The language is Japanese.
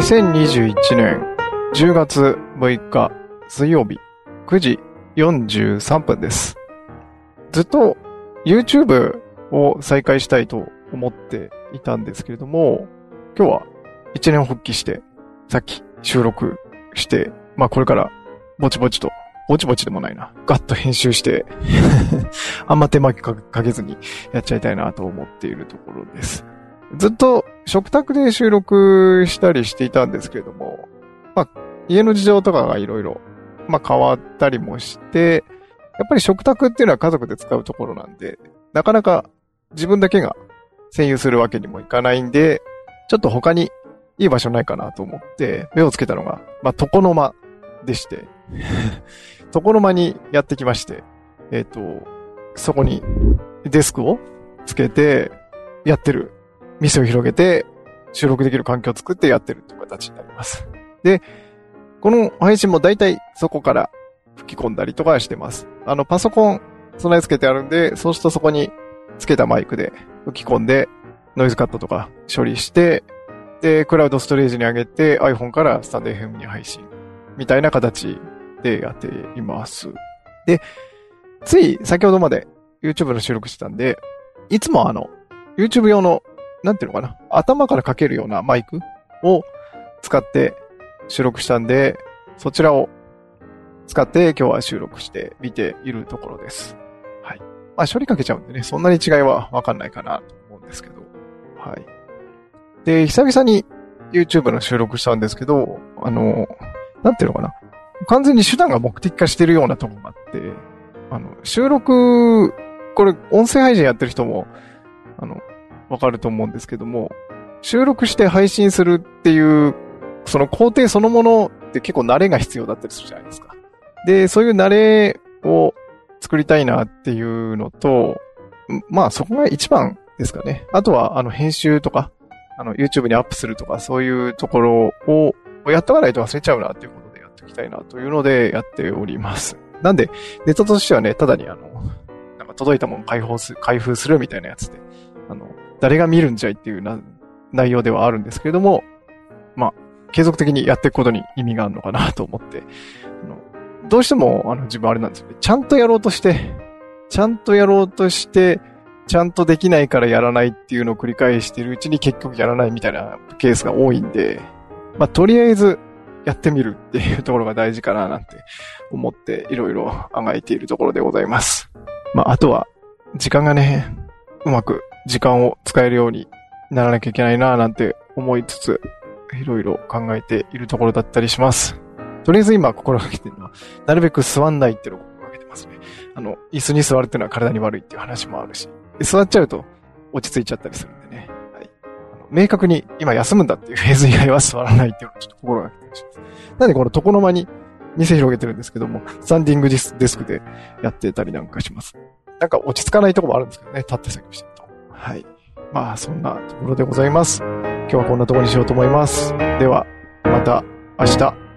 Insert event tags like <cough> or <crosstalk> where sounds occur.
2021年10月6日水曜日9時43分です。ずっと YouTube を再開したいと思っていたんですけれども、今日は1年復帰して、さっき収録して、まあこれからぼちぼちと、ぼちぼちでもないな、ガッと編集して <laughs> あんま手間かけずにやっちゃいたいなと思っているところです。ずっと食卓で収録したりしていたんですけれども、まあ家の事情とかがいろいろ、まあ変わったりもして、やっぱり食卓っていうのは家族で使うところなんで、なかなか自分だけが占有するわけにもいかないんで、ちょっと他にいい場所ないかなと思って目をつけたのが、まあ、床の間でして、<laughs> 床の間にやってきまして、えっ、ー、と、そこにデスクをつけてやってる。店を広げて収録できる環境を作ってやってるっていう形になります。で、この配信も大体そこから吹き込んだりとかしてます。あの、パソコン備え付けてあるんで、そうするとそこにつけたマイクで吹き込んで、ノイズカットとか処理して、で、クラウドストレージに上げて iPhone からスタンド FM に配信。みたいな形でやっています。で、つい先ほどまで YouTube の収録してたんで、いつもあの、YouTube 用の、なんていうのかな、頭からかけるようなマイクを使って収録したんで、そちらを使って今日は収録してみているところです。はい。まあ処理かけちゃうんでね、そんなに違いはわかんないかなと思うんですけど。はい。で、久々に YouTube の収録したんですけど、あの、なんていうのかな？完全に手段が目的化してるようなとこがあって、あの、収録、これ音声配信やってる人も、あの、わかると思うんですけども、収録して配信するっていう、その工程そのものって結構慣れが必要だったりするじゃないですか。で、そういう慣れを作りたいなっていうのと、まあそこが一番ですかね。あとは、あの、編集とか、あの、YouTube にアップするとか、そういうところを、やっとかないと忘れちゃうなっていうことでやっていきたいなというのでやっております。なんで、ネタとしてはね、ただにあの、なんか届いたもの開放す、開封するみたいなやつで、あの、誰が見るんじゃいっていうな内容ではあるんですけれども、まあ、継続的にやっていくことに意味があるのかなと思って、あのどうしても、あの、自分あれなんですよね。ちゃんとやろうとして、ちゃんとやろうとして、ちゃんとできないからやらないっていうのを繰り返しているうちに結局やらないみたいなケースが多いんで、まあ、とりあえずやってみるっていうところが大事かななんて思っていろいろ考えているところでございます。まあ、あとは、時間がね、うまく時間を使えるようにならなきゃいけないななんて思いつつ、いろいろ考えているところだったりします。とりあえず今心がけてるのは、なるべく座んないっていうのを心がけてますね。あの、椅子に座るっていうのは体に悪いっていう話もあるし、座っちゃうと落ち着いちゃったりするんでね。はい。あの明確に今休むんだっていうフェーズ以外は座らないっていうのをちょっと心がけてるします。なんでこの床の間に店広げてるんですけども、スタンディングデスクでやってたりなんかします。なんか落ち着かないとこもあるんですけどね、立って作業してると。はい。まあ、そんなところでございます。今日はこんなところにしようと思います。では、また明日。